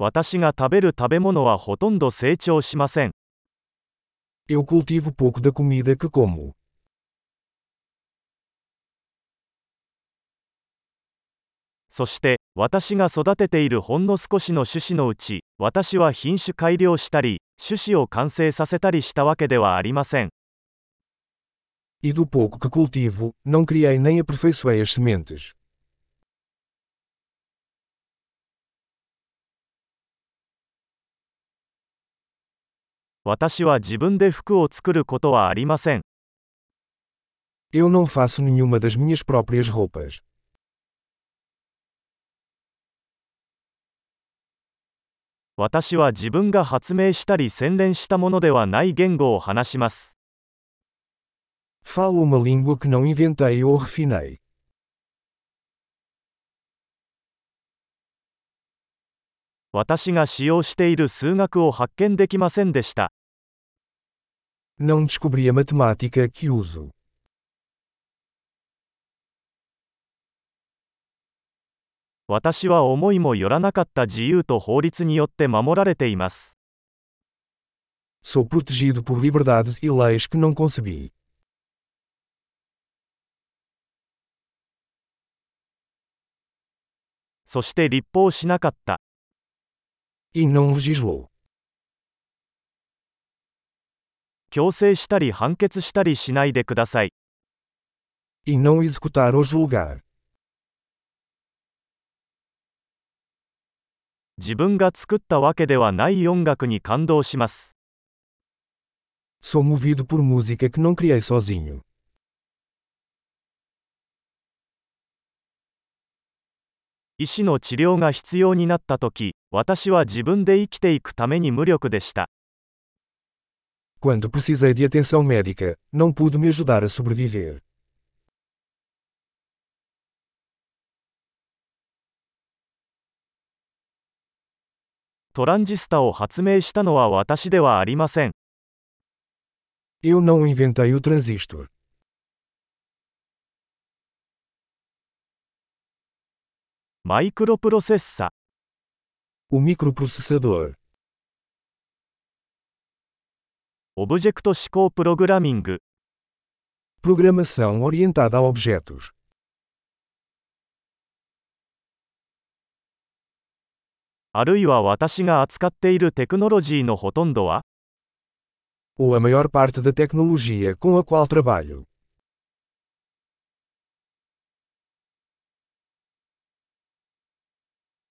私が食べる食べ物はほとんど成長しません。Eu cultivo pouco da comida que como. そして、私が育てているほんの少しの種子のうち、私は品種改良したり、種子を完成させたりしたわけではありません。E do pouco que cultivo, não criei nem aperfeiçoei as sementes. 私は自分で服を作ることはありません。Eu não faço nenhuma das minhas próprias roupas. 私は自分が発明したり洗練したものではない言語を話します。Falo uma língua que não inventei ou refinei. 私が使用している数学を発見できませんでした。私は思いもよらなかった自由と法律によって守られています。そして立法しなかった。E não legislou. 強制したり判決したりしないでください。E não executar ou julgar. 自分が作ったわけではない音楽に感動します。Sou movido por música que não criei sozinho. 医師の治療が必要になったとき、私は自分で生きていくために無力でした。Quando precisei de atenção médica, não pude me ajudar a sobreviver. トランジスタを発明したのは私ではありません。Eu não inventei o transistor. Microprocessa. O microprocessador. Objeto 思考 Programming. Programação orientada a objetos. Ou a maior parte da tecnologia com a qual trabalho.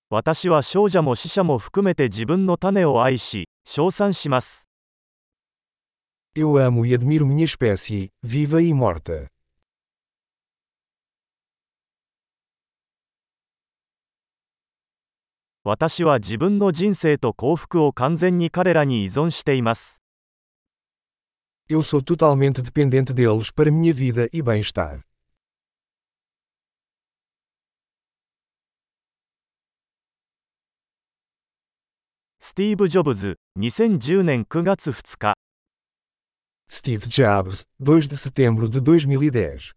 私は少女も死者も含めて自分の種を愛し、称賛します。Eu amo e admiro minha espécie, viva e morta. 私は自分の人生と幸福を完全に彼らに依存しています。Eu sou totalmente dependente deles para minha vida e bem-estar. スティーブ・ジョブズ、2010年9月2日。Steve Jobs, 2 de setembro de 2010.